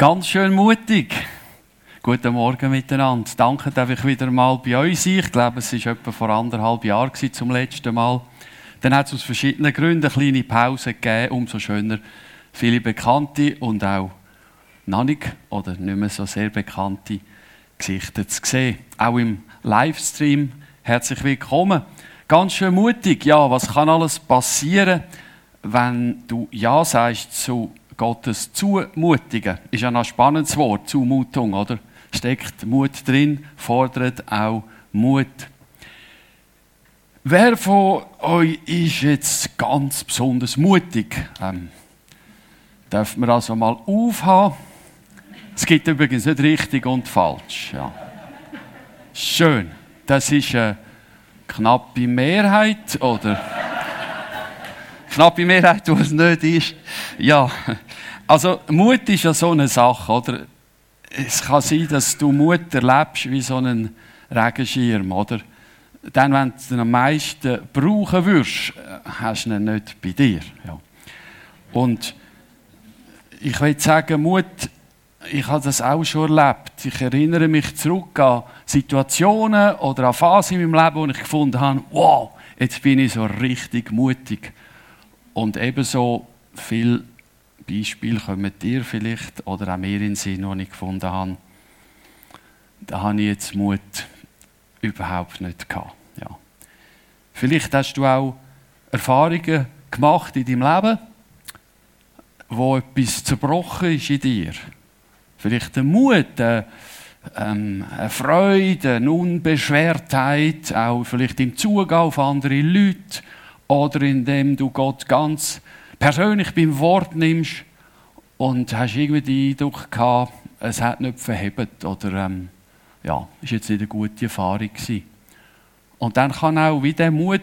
Ganz schön mutig. Guten Morgen miteinander. Danke, dass ich wieder mal bei euch sein. Ich glaube, es war etwa vor anderthalb Jahren zum letzten Mal. Dann hat es aus verschiedenen Gründen eine kleine Pause gegeben. Umso schöner, viele Bekannte und auch noch nicht oder nicht mehr so sehr bekannte Gesichter zu sehen. Auch im Livestream herzlich willkommen. Ganz schön mutig. Ja, was kann alles passieren, wenn du Ja sagst zu Gottes Zumutigen? Ist ja ein spannendes Wort, Zumutung, oder? Steckt Mut drin, fordert auch Mut. Wer von euch ist jetzt ganz besonders mutig? Ähm, dürfen wir also mal aufhaben? Es gibt übrigens nicht richtig und falsch. Ja. Schön. Das ist eine knappe Mehrheit, oder? Knappe Mehrheit, wo es nicht ist. Ja. Also, Mut ist ja so eine Sache, oder? Es kann sein, dass du Mut erlebst wie so einen Regenschirm, oder? Dann, wenn du ihn am meisten brauchen würdest, hast du ihn nicht bei dir. Ja. Und ich will sagen, Mut ich habe das auch schon erlebt. Ich erinnere mich zurück an Situationen oder an Phasen in meinem Leben, wo ich gefunden habe, wow, jetzt bin ich so richtig mutig. Und ebenso viele Beispiele kommen dir vielleicht oder auch mir in den Sinn, die ich gefunden habe, da habe ich jetzt Mut überhaupt nicht gehabt. Ja. Vielleicht hast du auch Erfahrungen gemacht in deinem Leben, wo etwas zerbrochen ist in dir vielleicht ein Mut, eine, ähm, eine Freude, eine Unbeschwertheit, auch vielleicht im Zugehen auf andere Leute oder indem du Gott ganz persönlich beim Wort nimmst und hast irgendwie den Eindruck gehabt, es hat nicht verhebt oder ähm, ja, ist jetzt nicht eine gute Erfahrung gewesen. Und dann kann auch wie der Mut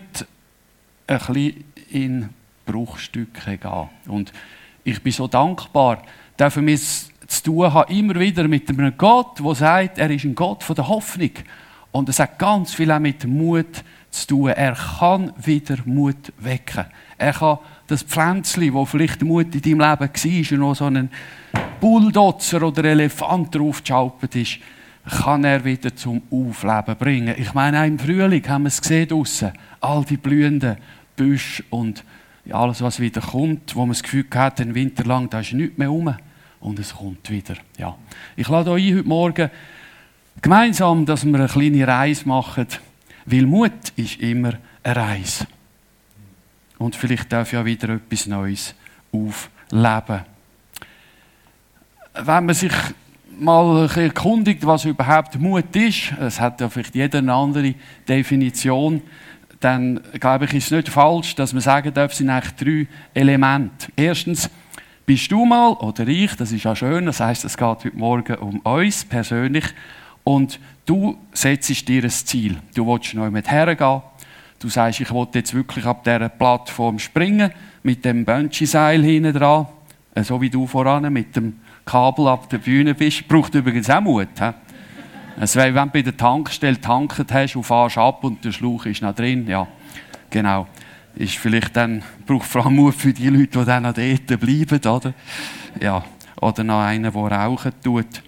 ein bisschen in Bruchstücke gehen. Und ich bin so dankbar, dürfen wir zu tun habe, immer wieder mit einem Gott, der sagt, er ist ein Gott von der Hoffnung. Und es hat ganz viel auch mit Mut zu tun. Er kann wieder Mut wecken. Er kann das Pflänzchen, wo vielleicht Mut in deinem Leben war, und noch so ein Bulldozer oder Elefant draufgeschaupert ist, kann er wieder zum Aufleben bringen. Ich meine, auch im Frühling haben wir es gesehen draussen. All die blühenden Büsche und alles, was wieder kommt, wo man das Gefühl hat, den Winter lang, da ist nichts mehr rum und es kommt wieder. Ja. Ich lade euch heute Morgen gemeinsam, dass wir eine kleine Reise machen, weil Mut ist immer eine Reise. Und vielleicht darf ja wieder etwas Neues aufleben. Wenn man sich mal erkundigt, was überhaupt Mut ist, es hat ja vielleicht jeder eine andere Definition, dann glaube ich, ist es nicht falsch, dass man sagen darf, es sind eigentlich drei Elemente. Erstens, bist du mal oder ich, das ist ja schön, das heißt, es geht heute Morgen um uns persönlich und du setzt dir ein Ziel. Du willst noch mit hergehen. Du sagst, ich will jetzt wirklich ab dieser Plattform springen, mit dem Bungee-Seil hinten dran, äh, so wie du voran mit dem Kabel ab der Bühne bist. Braucht übrigens auch Mut. He? Wäre, wenn du bei der Tankstelle tankt hast und fährst ab und der Schlauch ist noch drin. Ja, genau ist vielleicht dann, braucht vor allem Mut für die Leute, die dann noch dort bleiben, oder? Ja, oder noch einen, der rauchen tut.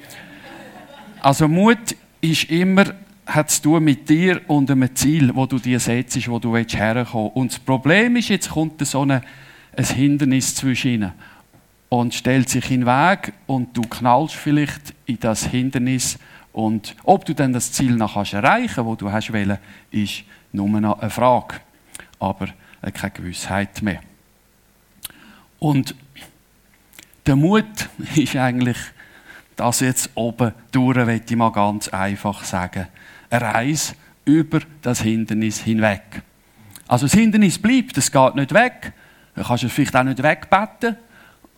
Also Mut ist immer, hat zu tun mit dir und einem Ziel, wo du dir setzt, wo du herkommen willst. Und das Problem ist, jetzt kommt so eine, ein Hindernis zwischen ihnen und stellt sich in den Weg und du knallst vielleicht in das Hindernis und ob du dann das Ziel noch erreichen kannst, wo du hast ist nur noch eine Frage. Aber keine Gewissheit mehr. Und der Mut ist eigentlich, das jetzt oben durch, möchte ich mal ganz einfach sagen. Eine Reise über das Hindernis hinweg. Also das Hindernis bleibt, es geht nicht weg. Du kannst es vielleicht auch nicht wegbeten.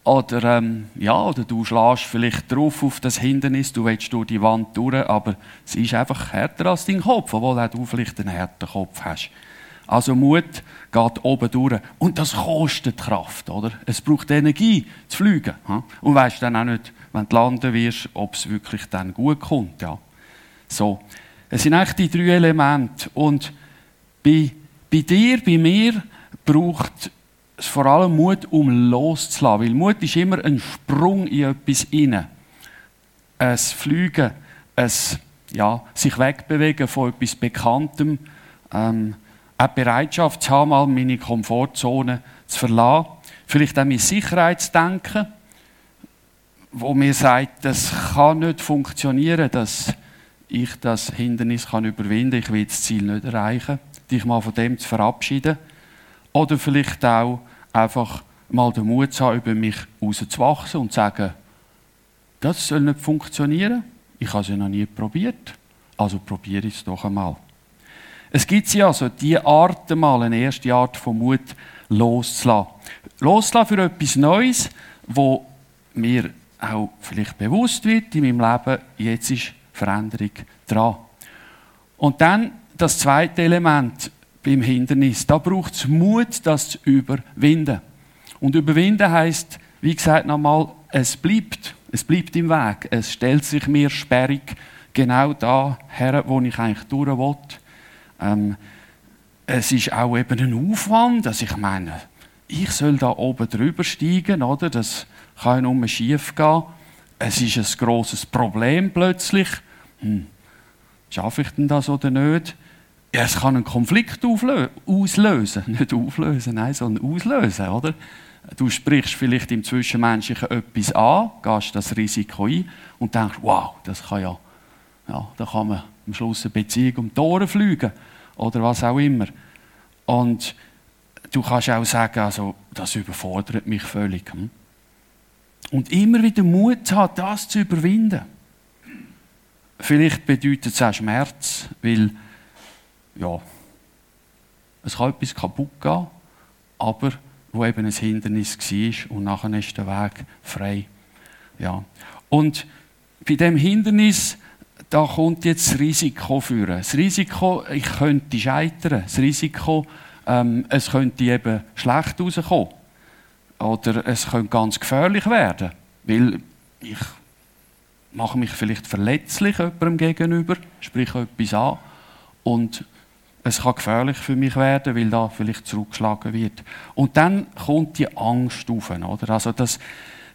Oder, ähm, ja, oder du schlägst vielleicht drauf auf das Hindernis, du willst durch die Wand durch, aber es ist einfach härter als dein Kopf, obwohl auch du vielleicht einen harten Kopf hast. Also Mut geht oben durch. Und das kostet Kraft, oder? Es braucht Energie zu fliegen. Und weißt dann auch nicht, wenn du landen wirst, ob es wirklich dann gut kommt, ja. So. Es sind eigentlich die drei Elemente. Und bei, bei dir, bei mir, braucht es vor allem Mut, um loszulassen. Weil Mut ist immer ein Sprung in etwas hinein. ein Fliegen, ein ja, sich wegbewegen von etwas Bekanntem, ähm, auch Bereitschaft zu haben, mal meine Komfortzone zu verlassen. Vielleicht auch mein Sicherheitsdenken, wo mir sagt, das kann nicht funktionieren, dass ich das Hindernis kann überwinden kann, ich will das Ziel nicht erreichen, dich mal von dem zu verabschieden. Oder vielleicht auch einfach mal den Mut zu haben, über mich rauszuwachsen und zu sagen, das soll nicht funktionieren, ich habe es ja noch nie probiert, also probiere ich es doch einmal. Es gibt ja also die Art mal, eine erste Art von Mut loszulassen. Loszulassen für etwas Neues, wo mir auch vielleicht bewusst wird in meinem Leben, jetzt ist Veränderung dran. Und dann das zweite Element beim Hindernis. Da braucht es Mut, das zu überwinden. Und überwinden heißt, wie gesagt nochmal, es bleibt. Es bleibt im Weg. Es stellt sich mir sperrig genau da her, wo ich eigentlich durch will. Ähm, es ist auch eben ein Aufwand, dass ich meine, ich soll da oben drüber steigen, oder? Das kann ja nur schief gehen. Es ist ein grosses Problem plötzlich. Hm, schaffe ich denn das oder nicht? Ja, es kann einen Konflikt auslösen. Nicht auflösen, nein, sondern auslösen, oder? Du sprichst vielleicht im Zwischenmenschlichen etwas an, gehst das Risiko ein und denkst, wow, das kann ja, ja da kann man am Schluss eine Beziehung um die Ohren fliegen oder was auch immer. Und du kannst auch sagen, also, das überfordert mich völlig. Hm? Und immer wieder Mut haben, das zu überwinden. Vielleicht bedeutet es auch Schmerz, weil ja, es kann etwas kaputt gehen, aber wo eben ein Hindernis war und nachher ist der Weg frei. Ja. Und bei dem Hindernis, da kommt jetzt das Risiko führen. Das Risiko, ich könnte scheitern. Das Risiko, ähm, es könnte eben schlecht rauskommen. Oder es könnte ganz gefährlich werden. Weil ich mache mich vielleicht verletzlich jemandem gegenüber, sprich etwas an. Und es kann gefährlich für mich werden, weil da vielleicht zurückgeschlagen wird. Und dann kommt die Angst auf. Oder? Also das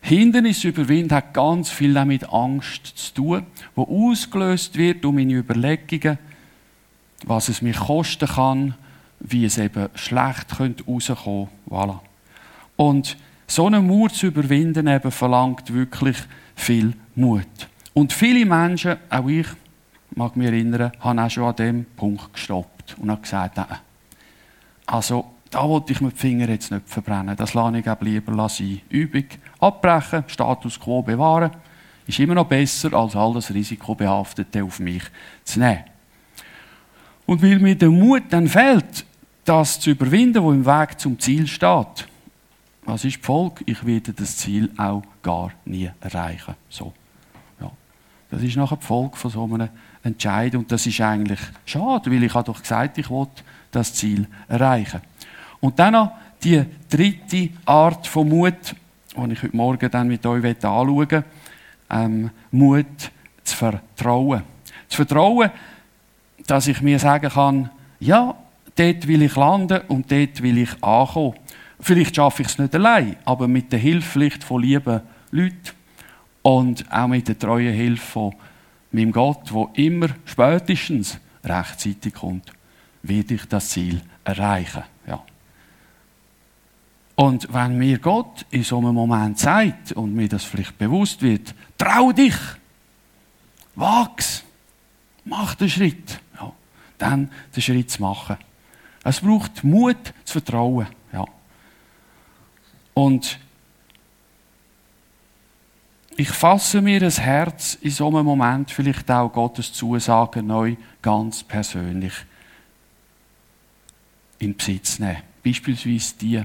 Hindernis überwinden hat ganz viel damit Angst zu tun, wo ausgelöst wird um meine Überlegungen, was es mich kosten kann, wie es eben schlecht könnte rauskommen. Voilà. Und so einen Mut zu überwinden eben verlangt wirklich viel Mut. Und viele Menschen, auch ich, mag mich erinnern, haben auch schon an dem Punkt gestoppt und haben gesagt, äh, also da wollte ich mir die Finger jetzt nicht verbrennen, das lasse ich lieber sein. Übung abbrechen, Status quo bewahren, ist immer noch besser, als all das Risikobehaftete auf mich zu nehmen. Und weil mir der Mut dann fehlt, das zu überwinden, wo im Weg zum Ziel steht, was ist die Folge? Ich werde das Ziel auch gar nie erreichen. So. Ja. Das ist nachher die Folge von so einem entscheiden. Und das ist eigentlich schade, weil ich habe doch gesagt, ich will das Ziel erreichen. Und dann noch die dritte Art von Mut, die ich heute Morgen dann mit euch anschauen möchte. Ähm, Mut zu vertrauen. Zu vertrauen, dass ich mir sagen kann, ja, dort will ich landen und dort will ich ankommen. Vielleicht schaffe ich es nicht allein, aber mit der Hilfe von lieben Leuten und auch mit der treuen Hilfe von meinem Gott, wo immer spätestens rechtzeitig kommt, werde ich das Ziel erreichen. Ja. Und wenn mir Gott in so einem Moment sagt und mir das vielleicht bewusst wird, trau dich, wag's, mach den Schritt, ja, dann den Schritt zu machen. Es braucht Mut zu vertrauen. Und ich fasse mir das Herz in so einem Moment vielleicht auch Gottes Zusagen neu ganz persönlich in Besitz nehmen. Beispielsweise die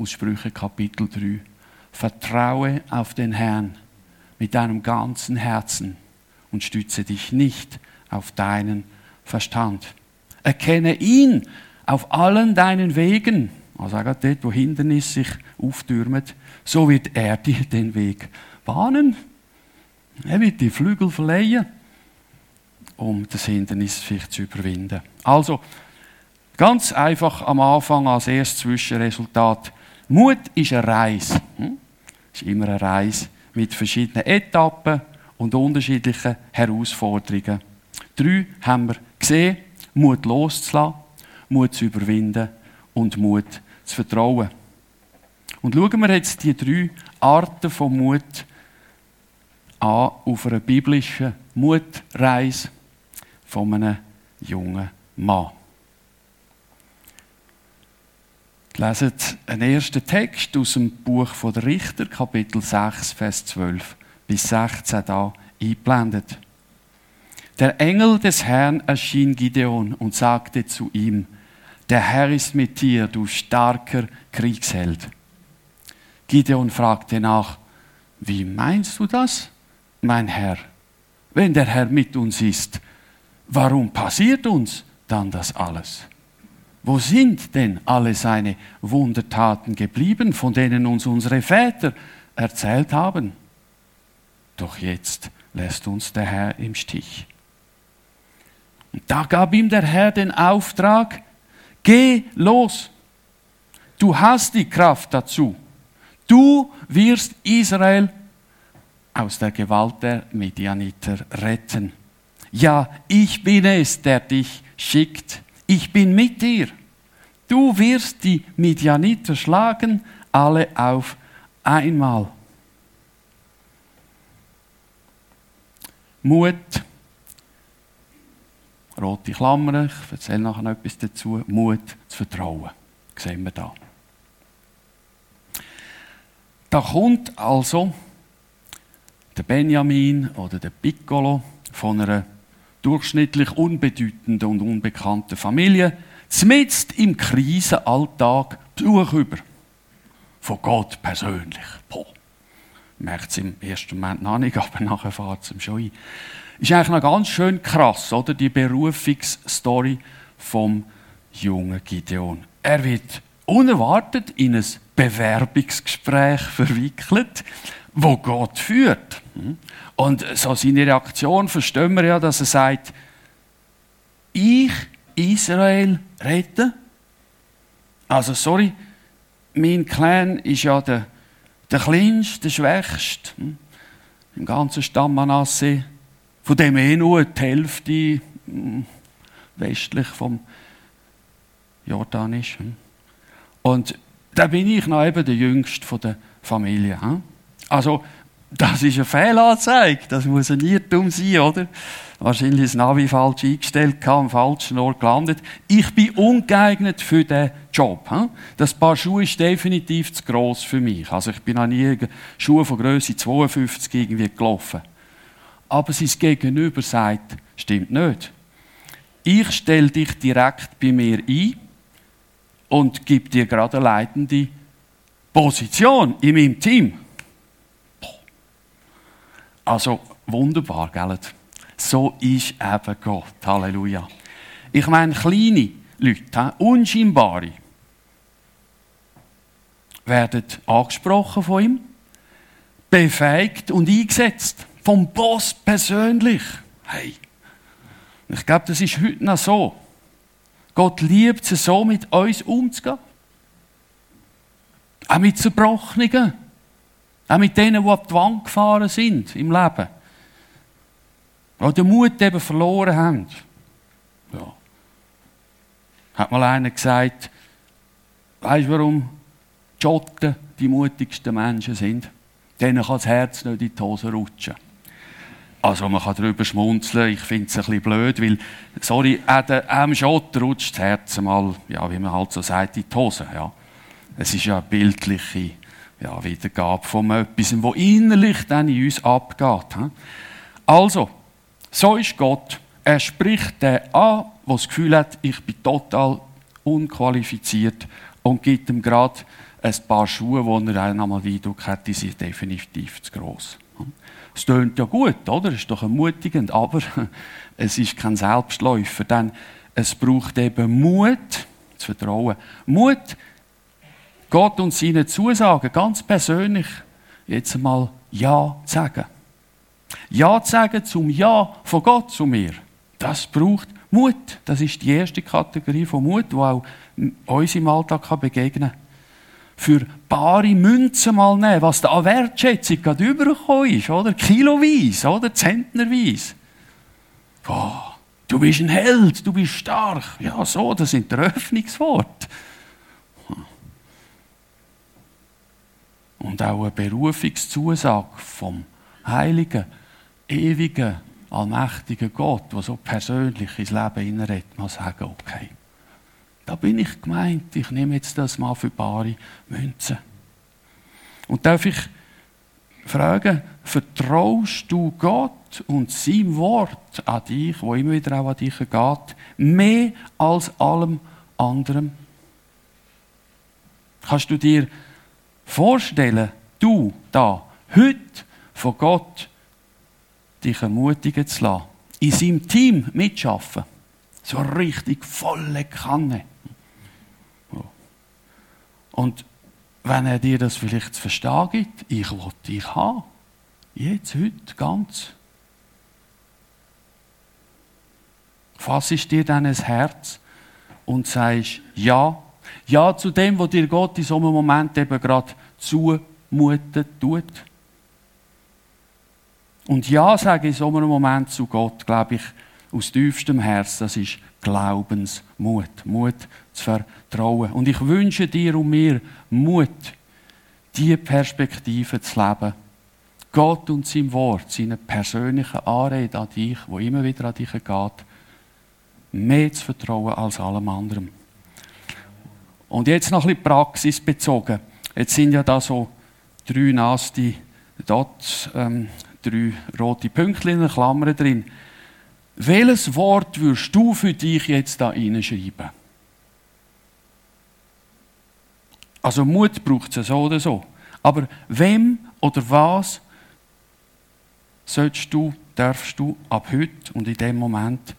aus Sprüche Kapitel 3. Vertraue auf den Herrn mit deinem ganzen Herzen und stütze dich nicht auf deinen Verstand. Erkenne ihn auf allen deinen Wegen, also auch dort, wo Hindernis sich auftürmen, so wird er dir den Weg bahnen. Er wird die Flügel verleihen, um das Hindernis vielleicht zu überwinden. Also, ganz einfach am Anfang als erstes Zwischenresultat. Mut ist eine Reise. Hm? ist immer eine Reise mit verschiedenen Etappen und unterschiedlichen Herausforderungen. Drei haben wir gesehen. Mut loszulassen, Mut zu überwinden und Mut zu vertrauen. Und schauen wir jetzt die drei Arten von Mut an auf einer biblischen Mutreise von einem jungen Mann. Lesen einen ersten Text aus dem Buch der Richter, Kapitel 6, Vers 12 bis 16 da eingeblendet. Der Engel des Herrn erschien Gideon und sagte zu ihm, der Herr ist mit dir, du starker Kriegsheld. Gideon fragte nach, wie meinst du das, mein Herr? Wenn der Herr mit uns ist, warum passiert uns dann das alles? Wo sind denn alle seine Wundertaten geblieben, von denen uns unsere Väter erzählt haben? Doch jetzt lässt uns der Herr im Stich. Und da gab ihm der Herr den Auftrag, geh los, du hast die Kraft dazu, du wirst Israel aus der Gewalt der Midianiter retten. Ja, ich bin es, der dich schickt ich bin mit dir. Du wirst die Midianiter schlagen, alle auf einmal. Mut, rote Klammern, ich erzähle nachher noch etwas dazu. Mut zu vertrauen, das sehen wir da. Da kommt also der Benjamin oder der Piccolo von einer durchschnittlich unbedeutenden und unbekannten Familie, zumindest im Krisenalltag Besuch über. Von Gott persönlich. Boah. Merkt es im ersten Moment noch nicht, aber nachher fahrt es ihm schon ein. Ist eigentlich noch ganz schön krass, oder? Die Berufungsstory vom jungen Gideon. Er wird unerwartet in ein Bewerbungsgespräch verwickelt wo Gott führt. Und so seine Reaktion verstehen wir ja, dass er sagt, ich Israel rette. Also sorry, mein Clan ist ja der, der kleinste, der schwächste hm, im ganzen Stamm Manasse, von dem eh nur die Hälfte hm, westlich vom Jordan ist. Hm. Und da bin ich noch eben der Jüngste von der Familie. Also, das ist eine Fehlanzeige. Das muss ein Irrtum sein, oder? Wahrscheinlich das Navi falsch eingestellt, am falschen Ort gelandet. Ich bin ungeeignet für diesen Job. Das Paar Schuhe ist definitiv zu gross für mich. Also ich bin noch nie Schuhe von Größe 52 irgendwie gelaufen. Aber sein Gegenüber sagt, stimmt nicht. Ich stelle dich direkt bei mir ein und gebe dir gerade eine leitende Position in meinem Team. Also wunderbar, gell? So ist eben Gott. Halleluja. Ich meine, kleine Leute, unscheinbare, werden angesprochen von ihm, befähigt und eingesetzt. Vom Boss persönlich. Hey, ich glaube, das ist heute noch so. Gott liebt es so, mit uns umzugehen. Auch mit Zerbrochenen. Auch mit denen, die ab die Wand gefahren sind im Leben. Die den Mut eben verloren haben. Ja. Hat mal einer gesagt, weißt du, warum die Schotten die mutigsten Menschen sind? Denen kann das Herz nicht in die Hose rutschen. Also man kann darüber schmunzeln, ich finde es ein bisschen blöd, weil, sorry, dem Schott rutscht das Herz mal, ja, wie man halt so sagt, in die Hose. Ja. Es ist ja eine bildliche ja, Wiedergabe von etwas, wo innerlich dann in uns abgeht. Also, so ist Gott. Er spricht den an, der das Gefühl hat, ich bin total unqualifiziert und gibt ihm gerade ein paar Schuhe, wo er einmal den Eindruck hat, die sind definitiv zu gross. Es tönt ja gut, oder? Es ist doch ermutigend, aber es ist kein Selbstläufer, denn es braucht eben Mut zu vertrauen. Mut, Gott und seine Zusagen ganz persönlich jetzt einmal Ja zu sagen. Ja zu sagen zum Ja von Gott zu mir. Das braucht Mut. Das ist die erste Kategorie von Mut, die auch uns im Alltag begegnen kann. Für bare Münzen mal nehmen, was da an Wertschätzung gerade übergekommen ist, oder? Kiloweise, oder? Zentnerweise. Boah, du bist ein Held, du bist stark. Ja, so, das sind der Öffnungsworte. Und auch eine Berufungszusage vom heiligen, ewigen, allmächtigen Gott, der so persönlich ins Leben hineinredet, mal sagen, okay, da bin ich gemeint, ich nehme jetzt das mal für bare Münzen. Und darf ich fragen, vertraust du Gott und sein Wort an dich, wo immer wieder auch an dich geht, mehr als allem anderen? Kannst du dir vorstellen, du da, heute von Gott dich ermutigen zu lassen, in seinem Team mitschaffen? So richtig volle Kanne. Und wenn er dir das vielleicht zu verstehen gibt, ich will dich haben. Jetzt, heute, ganz. Fassest dir dann ein Herz und sagst Ja. Ja zu dem, was dir Gott in so einem Moment eben gerade zumuten tut. Und Ja sage in so einem Moment zu Gott, glaube ich, aus tiefstem Herzen, das ist Glaubensmut. Mut zu vertrauen. Und ich wünsche dir und mir Mut, diese Perspektive zu leben. Gott und sein Wort, seine persönliche Anrede an dich, wo immer wieder an dich geht, mehr zu vertrauen als allem anderen. Und jetzt noch ein bisschen praxisbezogen. Jetzt sind ja da so drei naste Dots, ähm, drei rote Pünktchen in Klammern drin. Welches Wort würdest du für dich jetzt da hineinschreiben? Also Mut braucht es so oder so. Aber wem oder was sollst du, darfst du ab heute und in dem Moment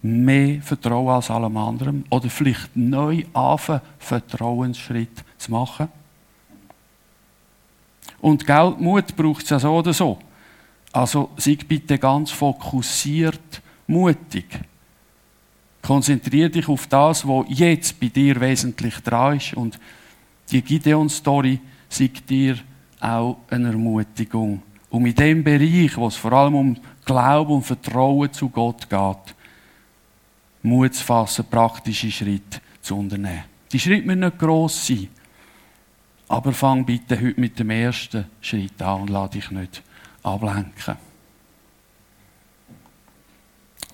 mehr vertrauen als allem anderen oder vielleicht neu anfangen, Vertrauensschritt zu machen? Und Geld, Mut braucht es ja so oder so. Also sei bitte ganz fokussiert mutig. Konzentriere dich auf das, was jetzt bei dir wesentlich dran ist. Und die Gideon-Story sagt dir auch eine Ermutigung. Um in dem Bereich, wo es vor allem um Glauben und Vertrauen zu Gott geht, Mut zu fassen, praktische Schritte zu unternehmen. Die Schritte müssen nicht gross sein. Aber fang bitte heute mit dem ersten Schritt an und lass dich nicht ablenken.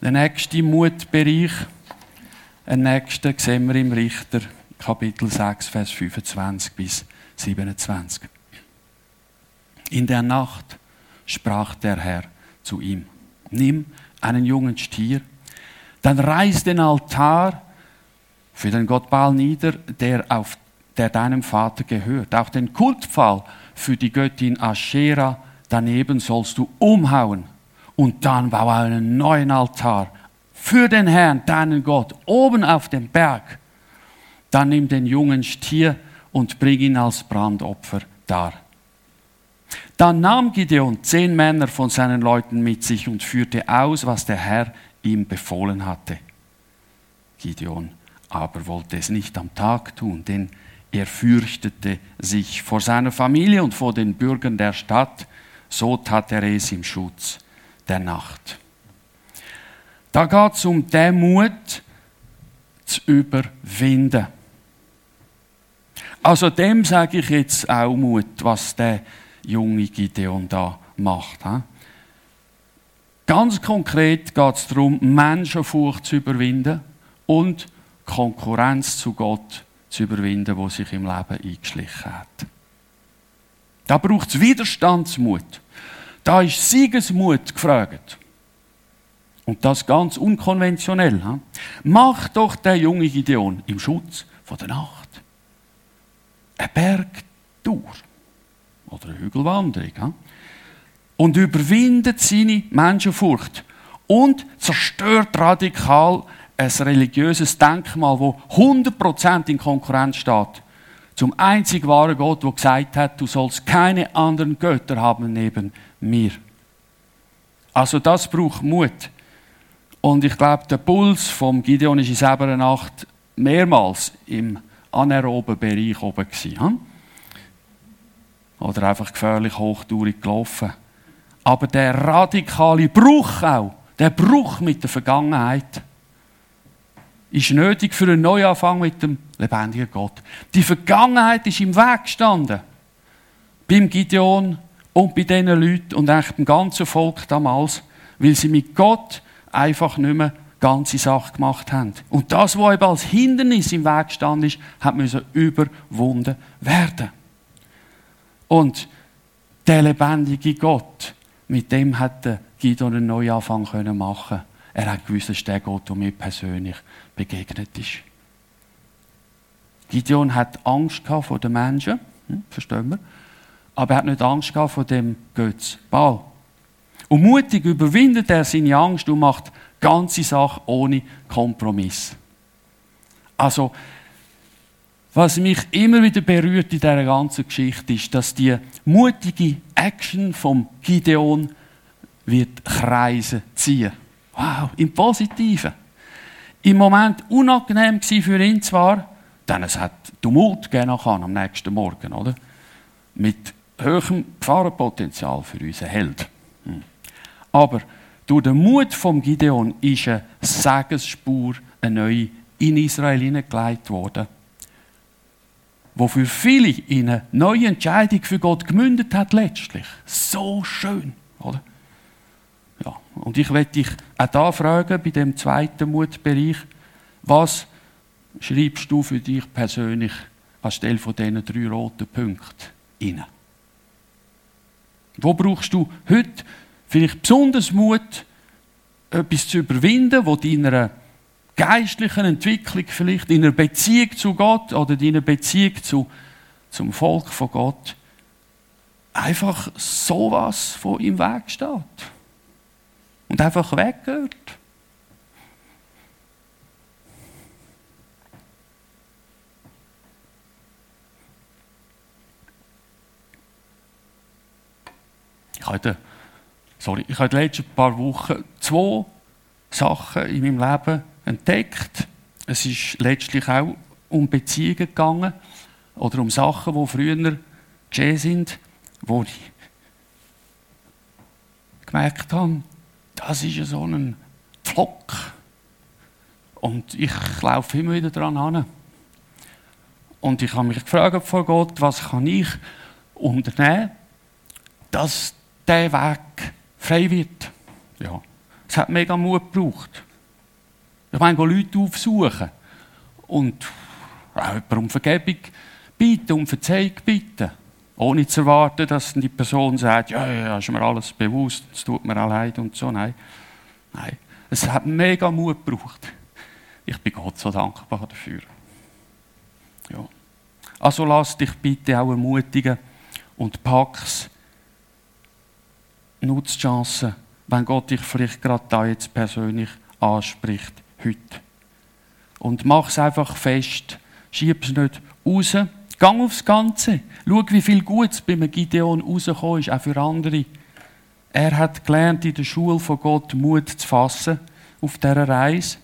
Der nächste Mutbereich, den nächsten sehen wir im Richter, Kapitel 6, Vers 25 bis 27. In der Nacht sprach der Herr zu ihm, nimm einen jungen Stier, dann reiß den Altar für den Gott Baal nieder, der, auf, der deinem Vater gehört. Auch den Kultpfahl für die Göttin Aschera daneben sollst du umhauen und dann baue einen neuen Altar für den Herrn, deinen Gott, oben auf dem Berg. Dann nimm den jungen Stier und bring ihn als Brandopfer dar. Dann nahm Gideon zehn Männer von seinen Leuten mit sich und führte aus, was der Herr ihm befohlen hatte. Gideon aber wollte es nicht am Tag tun, denn er fürchtete sich vor seiner Familie und vor den Bürgern der Stadt, so tat er es im Schutz der Nacht. Da geht es um den Mut zu überwinden. Also dem sage ich jetzt auch Mut, was der junge Gideon da macht. Ganz konkret geht es darum, Menschenfurcht zu überwinden und Konkurrenz zu Gott zu überwinden, wo sich im Leben eingeschlichen hat. Da braucht es Widerstandsmut. Da ist Siegesmut gefragt. Und das ganz unkonventionell. He? Mach doch der junge Gideon im Schutz von der Nacht. Eine Bergtour oder eine Hügelwanderung. He? Und überwindet seine Menschenfurcht und zerstört radikal ein religiöses Denkmal, wo 100% in Konkurrenz steht zum einzig wahren Gott, der gesagt hat, du sollst keine anderen Götter haben neben mir. Also das braucht Mut. Und ich glaube, der Puls vom Gideon ist in selber Nacht mehrmals im anaeroben Bereich oben gewesen. oder einfach gefährlich hochtourig gelaufen. Aber der radikale Bruch auch, der Bruch mit der Vergangenheit, ist nötig für einen Neuanfang mit dem lebendigen Gott. Die Vergangenheit ist im Weg gestanden. Beim Gideon und bei diesen Leuten und eigentlich dem ganzen Volk damals, weil sie mit Gott einfach nicht mehr ganze Sache gemacht haben. Und das, was eben als Hindernis im Weg stand, ist, hat müssen überwunden werden. Und der lebendige Gott, mit dem hat der Gideon einen Neuanfang können machen. Er hat gewusst, dass der Gott, der mir persönlich begegnet ist. Gideon hat Angst vor den Menschen, hm, verstehen wir? Aber er hat nicht Angst vor dem Götz Baal. Und mutig überwindet er seine Angst und macht ganze Sache ohne Kompromiss. Also, was mich immer wieder berührt in dieser ganzen Geschichte ist, dass die mutige Action vom Gideon wird Kreise ziehen. Wow, im Positiven. Im Moment unangenehm für ihn zwar, denn es hat Tumult gegeben am nächsten Morgen, oder? Mit hohem Gefahrenpotenzial für unseren Held. Hm. Aber durch den Mut vom Gideon ist eine Segensspur, eine in Israel hineingelegt worden, wo für viele in eine neue Entscheidung für Gott gemündet hat letztlich. So schön, oder? Ja, und ich werde dich auch da fragen, bei dem zweiten Mutbereich, was schreibst du für dich persönlich anstelle von diesen drei roten Punkten inne? Wo brauchst du heute vielleicht besonders Mut, etwas zu überwinden, wo deiner geistlichen Entwicklung vielleicht in einer Beziehung zu Gott oder in einer Beziehung zu, zum Volk von Gott einfach sowas von im Weg steht und einfach weggehört. Ich hatte sorry, ich habe in den letzten paar Wochen zwei Sachen in meinem Leben entdeckt. Es ist letztlich auch um Beziehungen gegangen oder um Sachen, die früher geschehen sind, wo ich gemerkt habe, das ist so ein Pflock. Und ich laufe immer wieder daran an. Und ich habe mich gefragt vor Gott, was kann ich unternehmen, dass der Weg frei wird. Ja. Es hat mega Mut gebraucht. Ich meine, Leute aufsuchen und auch um Vergebung bitten, um Verzeihung bitten. Ohne zu erwarten, dass die Person sagt, ja, ja, ist mir alles bewusst, es tut mir auch leid und so. Nein. Nein. Es hat mega Mut gebraucht. Ich bin Gott so dankbar dafür. Ja. Also lass dich bitte auch ermutigen und pack's nutzt die Chance, wenn Gott dich vielleicht gerade da jetzt persönlich anspricht, heute. Und mach es einfach fest. Schieb es nicht raus. Gang aufs Ganze. Schau, wie viel Gutes bei Gideon rausgekommen ist, auch für andere. Er hat gelernt, in der Schule von Gott Mut zu fassen auf dieser Reise,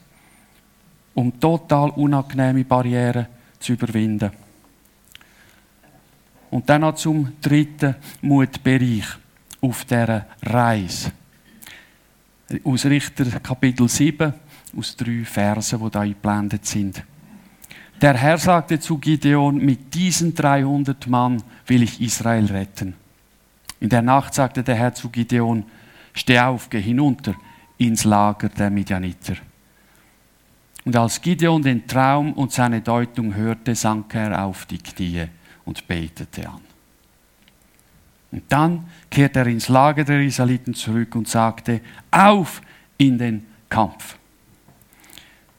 um total unangenehme Barrieren zu überwinden. Und dann noch zum dritten Mutbereich auf dieser Reise. Aus Richter Kapitel 7, aus drei Versen, die da eingeblendet sind. Der Herr sagte zu Gideon, mit diesen 300 Mann will ich Israel retten. In der Nacht sagte der Herr zu Gideon, steh auf, geh hinunter ins Lager der Midianiter. Und als Gideon den Traum und seine Deutung hörte, sank er auf die Knie und betete an. Und dann kehrte er ins Lager der Israeliten zurück und sagte, auf in den Kampf.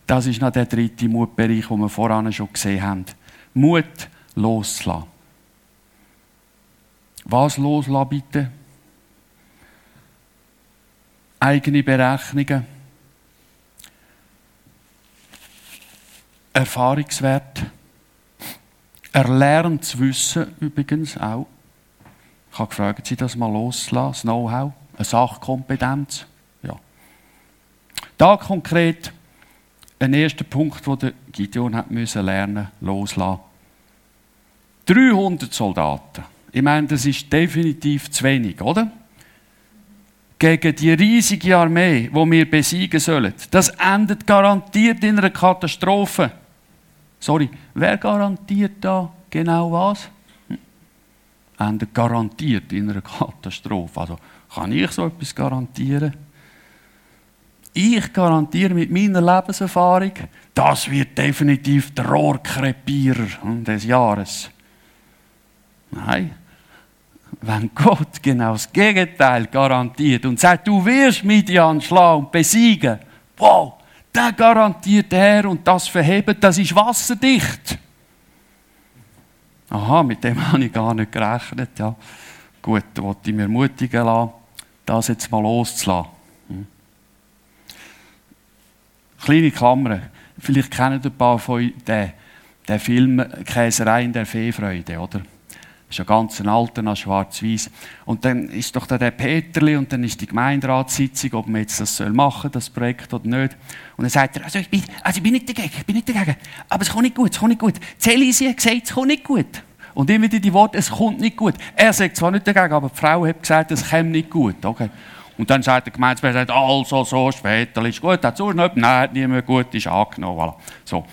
Das ist noch der dritte Mutbereich, den wir voran schon gesehen haben. Mut loslassen. Was loslassen bitte? Eigene Berechnungen. Erfahrungswert. Erlerntes Wissen übrigens auch. Ich habe gefragt, Sie das mal loslassen, das Know-how, eine Sachkompetenz. Ja. Da konkret ein erster Punkt, den Gideon hat müssen lernen loslassen. 300 Soldaten Ich meine, das ist definitiv zu wenig, oder? Gegen die riesige Armee, die wir besiegen sollen. Das endet garantiert in einer Katastrophe. Sorry, wer garantiert da genau was? Endet garantiert in einer Katastrophe. Also kann ich so etwas garantieren? Ich garantiere mit meiner Lebenserfahrung, das wird definitiv der Rohrkrepierer des Jahres. Nein, wenn Gott genau das Gegenteil garantiert und sagt, du wirst Midian schlagen und besiegen, wow, der garantiert Herr und das verheben, das ist wasserdicht. Aha, mit dem habe ich gar nicht gerechnet. Ja. Gut, da wollte ich mir ermutigen lassen, das jetzt mal loszulassen. Kleine Klammer. Vielleicht kennen ein paar von euch den, den Film Käserei in der Feefreude, oder? Das ist ein ganz alter, noch schwarz-weiß. Und dann ist doch da der Peterli und dann ist die Gemeinderatssitzung, ob man jetzt das machen soll, das Projekt oder nicht. Und dann sagt er, also ich bin, also ich bin nicht dagegen, ich bin nicht dagegen. Aber es kommt nicht gut, es kommt nicht gut. Celisi hat gesagt, es kommt nicht gut. Und immer die Worte, es kommt nicht gut. Er sagt zwar nicht dagegen, aber die Frau hat gesagt, es kommt nicht gut. Okay. Und dann sagt der Gemeindepräsident, also so, später ist gut, hat sonst nicht, nein, nicht mehr gut, ist angenommen. Voilà. So.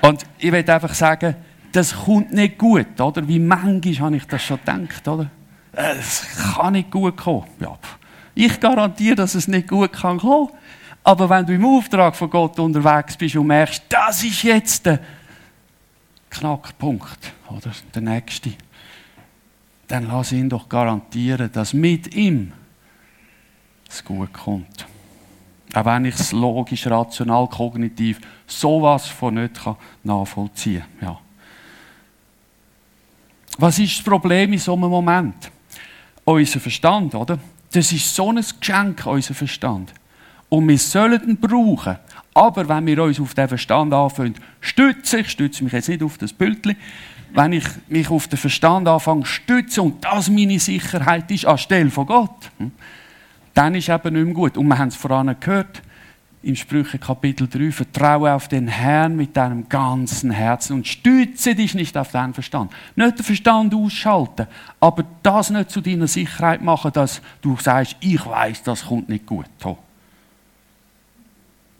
Und ich will einfach sagen, das kommt nicht gut, oder? Wie manchmal habe ich das schon gedacht, oder? Es kann nicht gut kommen. Ja. Ich garantiere, dass es nicht gut kann kommen. Aber wenn du im Auftrag von Gott unterwegs bist und merkst, das ist jetzt der Knackpunkt, oder? Der nächste, dann lass ihn doch garantieren, dass mit ihm es gut kommt. Auch wenn ich es logisch, rational, kognitiv sowas von nicht nachvollziehen kann. Ja. Was ist das Problem in so einem Moment? Unser Verstand, oder? Das ist so ein Geschenk, unser Verstand. Und wir sollen ihn brauchen. Aber wenn wir uns auf den Verstand anfangen, stützen, ich stütze mich jetzt nicht auf das Bildchen, wenn ich mich auf den Verstand anfange stützen und das meine Sicherheit ist anstelle von Gott, hm, dann ist eben nicht mehr gut. Und wir haben es voran gehört, im Sprüche Kapitel 3, vertraue auf den Herrn mit deinem ganzen Herzen und stütze dich nicht auf deinen Verstand. Nicht den Verstand ausschalten, aber das nicht zu deiner Sicherheit machen, dass du sagst, ich weiß, das kommt nicht gut.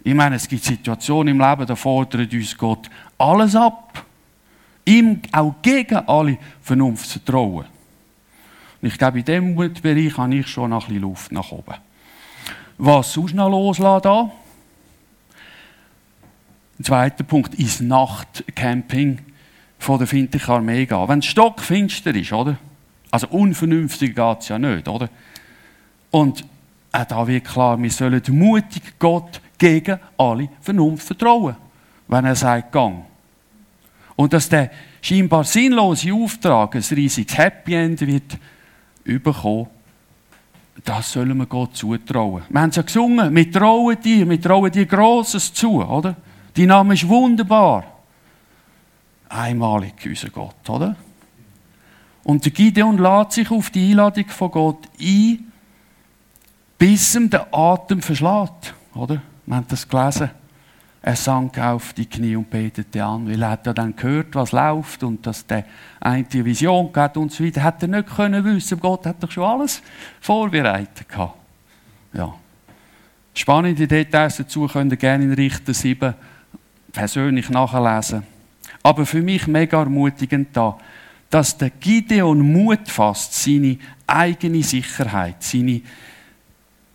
Ich meine, es gibt Situationen im Leben, da fordert uns Gott alles ab. Ihm auch gegen alle Vernunft zu trauen. Und ich glaube, in diesem Bereich habe ich schon noch ein bisschen Luft nach oben. Was sonst noch loslassen da? Ein zweiter Punkt ist Nachtcamping von der Findlichen Armee gehen. Wenn es stockfinster ist, oder? Also unvernünftig geht es ja nicht, oder? Und auch da wird klar, wir sollen mutig Gott gegen alle Vernunft vertrauen, wenn er sagt, gang. Und dass der scheinbar sinnlose Auftrag ein riesiges Happy End wird, bekommen, das sollen wir Gott zutrauen. Wir haben es ja gesungen, wir trauen dir, wir trauen dir Grosses zu, oder? Dein Name ist wunderbar. Einmalig, unser Gott, oder? Und der Gideon lädt sich auf die Einladung von Gott ein, bis ihm der Atem verschlägt, oder? Wir haben das gelesen. Er sank auf die Knie und betete an, weil er hat ja dann gehört, was läuft und dass der eine Vision hat und so weiter. Hat er nicht können wissen, Gott hat doch schon alles vorbereitet gehabt. Ja. Spannende Details dazu könnt ihr gerne in Richter 7 persönlich nachlesen. Aber für mich mega ermutigend da, dass der Gideon Mut fasst, seine eigene Sicherheit, seine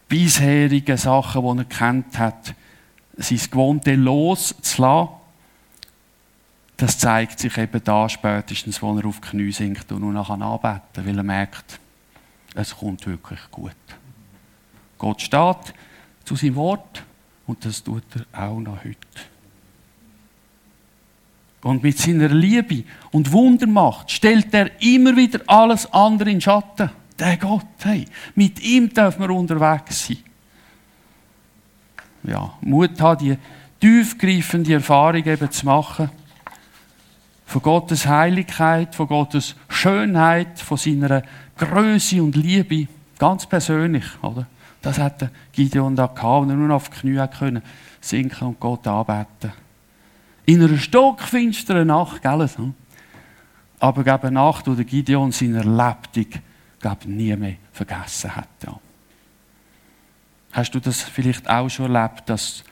bisherigen Sachen, die er kennt hat, sein Gewohnte loszulassen, das zeigt sich eben da spätestens, wo er auf die Knie sinkt und nur noch anbeten kann, weil er merkt, es kommt wirklich gut. Gott steht zu seinem Wort und das tut er auch noch heute. Und mit seiner Liebe und Wundermacht stellt er immer wieder alles andere in Schatten. Der Gott, hey, mit ihm dürfen wir unterwegs sein ja, Mut haben, die tiefgreifende Erfahrung eben zu machen. Von Gottes Heiligkeit, von Gottes Schönheit, von seiner Größe und Liebe. Ganz persönlich, oder? Das hat Gideon da gehabt, und er nur auf die Knie können sinken und Gott anbeten. In einer stockfinsteren Nacht, gell? aber gab eine Nacht, wo der Gideon seine Lebtung gab nie mehr vergessen hat. Ja. Hast du das vielleicht auch schon erlebt, dass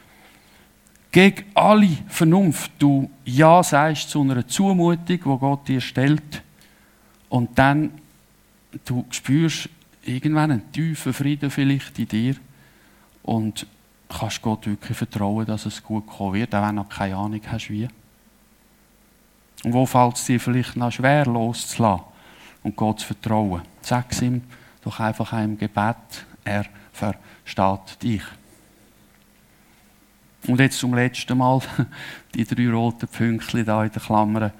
gegen alle Vernunft du Ja sagst zu einer Zumutung, wo Gott dir stellt und dann du spürst irgendwann einen tiefen Frieden vielleicht in dir und kannst Gott wirklich vertrauen, dass es gut kommen wird, auch wenn du noch keine Ahnung hast, wie. Und wo fällt es dir vielleicht noch schwer loszulassen und Gott zu vertrauen? Sag es ihm doch einfach im Gebet, er versteht dich. Und jetzt zum letzten Mal die drei roten Pünktchen da in der Klammer.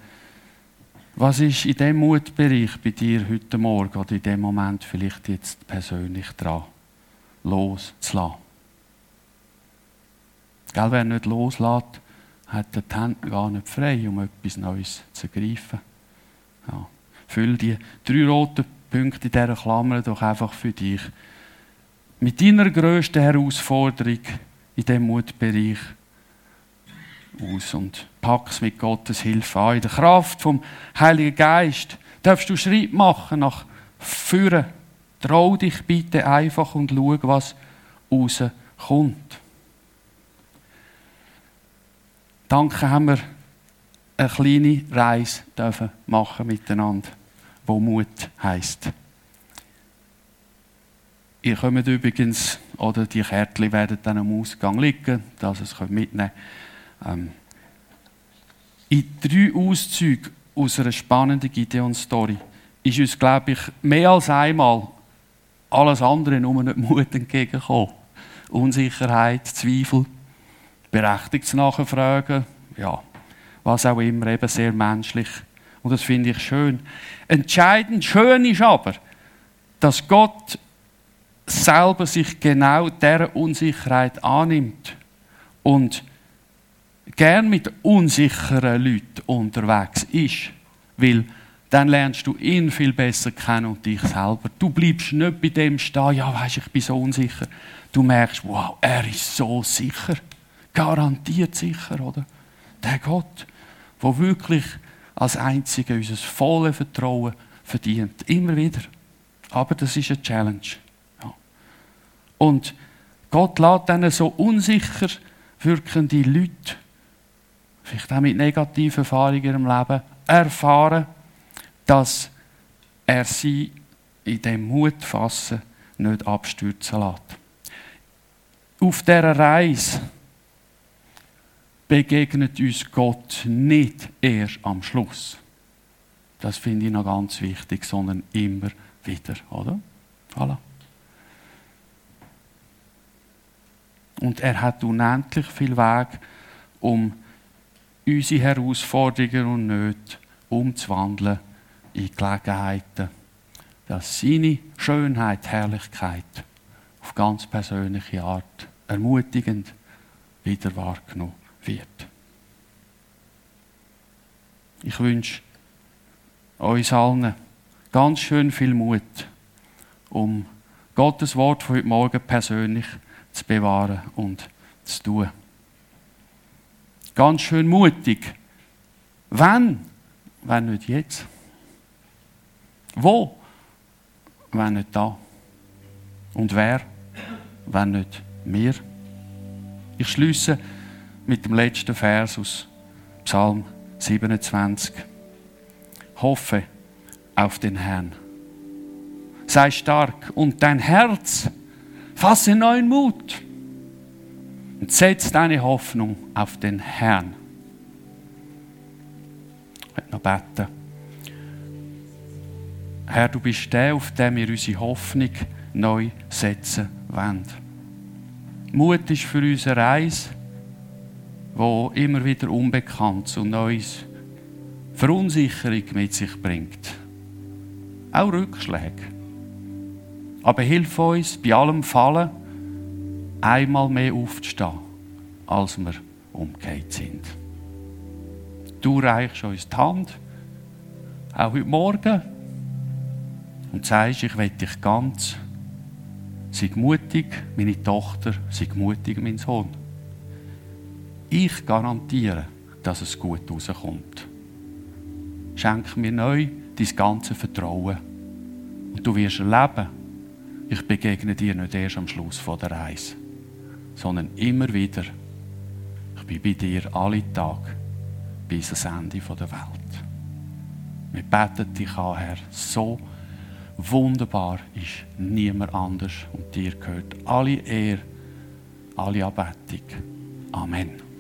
Was ist in dem Mutbereich bei dir heute Morgen oder in dem Moment vielleicht jetzt persönlich dran, loszulassen? Gell, wer nicht loslässt, hat die Hände gar nicht frei, um etwas Neues zu ergreifen. Ja. Füll die drei roten Punkte in dieser Klammer doch einfach für dich. Mit deiner grössten Herausforderung in diesem Mutbereich aus und pack es mit Gottes Hilfe an. In der Kraft vom Heiligen Geist darfst du Schritt machen nach vorne. Trau dich bitte einfach und schau, was rauskommt. Danke haben wir eine kleine Reise dürfen machen miteinander, wo Mut heißt. Ihr kommt übrigens, oder die Kärtchen werden dann am Ausgang liegen, dass ihr es mitnehmen könnt. Ähm, in drei Auszügen aus einer spannenden Gideon-Story ist uns, glaube ich, mehr als einmal alles andere nur nicht Mut entgegengekommen. Unsicherheit, Zweifel, berechtigtes Nachfragen, ja, was auch immer, eben sehr menschlich. Und das finde ich schön. Entscheidend schön ist aber, dass Gott selber sich genau dieser Unsicherheit annimmt und gern mit unsicheren Leuten unterwegs ist, weil dann lernst du ihn viel besser kennen und dich selber. Du bleibst nicht bei dem stehen, ja, weißt, ich bin so unsicher. Du merkst, wow, er ist so sicher. Garantiert sicher, oder? Der Gott, der wirklich als Einziger unser volles Vertrauen verdient. Immer wieder. Aber das ist eine Challenge. Ja. Und Gott lässt dann so unsicher wirkende Leute, vielleicht auch mit negativen Erfahrungen im Leben, erfahren, dass er sie in dem Mut fassen nicht abstürzen lässt. Auf dieser Reise begegnet uns Gott nicht erst am Schluss. Das finde ich noch ganz wichtig, sondern immer wieder, oder? Voilà. Und er hat unendlich viel Weg, um unsere Herausforderungen und Nöte umzuwandeln in Gelegenheiten, dass seine Schönheit, Herrlichkeit auf ganz persönliche Art ermutigend wieder wahrgenommen wird. Ich wünsche uns allen ganz schön viel Mut, um Gottes Wort von heute Morgen persönlich zu bewahren und zu tun. Ganz schön mutig. Wann? Wenn nicht jetzt. Wo? Wenn nicht da. Und wer? Wenn nicht wir. Ich schließe mit dem letzten Vers aus Psalm 27. Hoffe auf den Herrn. Sei stark und dein Herz fasse neuen Mut und setz deine Hoffnung auf den Herrn. Ich möchte noch beten. Herr, du bist der, auf dem wir unsere Hoffnung neu setzen wollen. Mut ist für unsere Reise wo immer wieder Unbekanntes und Neues Verunsicherung mit sich bringt. Auch Rückschläge. Aber hilf uns bei allem Fallen einmal mehr aufzustehen, als wir umgekehrt sind. Du reichst uns die Hand, auch heute Morgen, und sagst, ich will dich ganz. Sei mutig, meine Tochter, sei mutig, mein Sohn. Ich garantiere, dass es gut rauskommt. Schenk mir neu dein ganze Vertrauen. Und du wirst erleben, ich begegne dir nicht erst am Schluss von der Reise, sondern immer wieder. Ich bin bei dir alle Tage bis ans Ende der Welt. Wir beten dich an, Herr, so wunderbar ist niemand anders und dir gehört alle Ehre, alle Anbetung. Amen.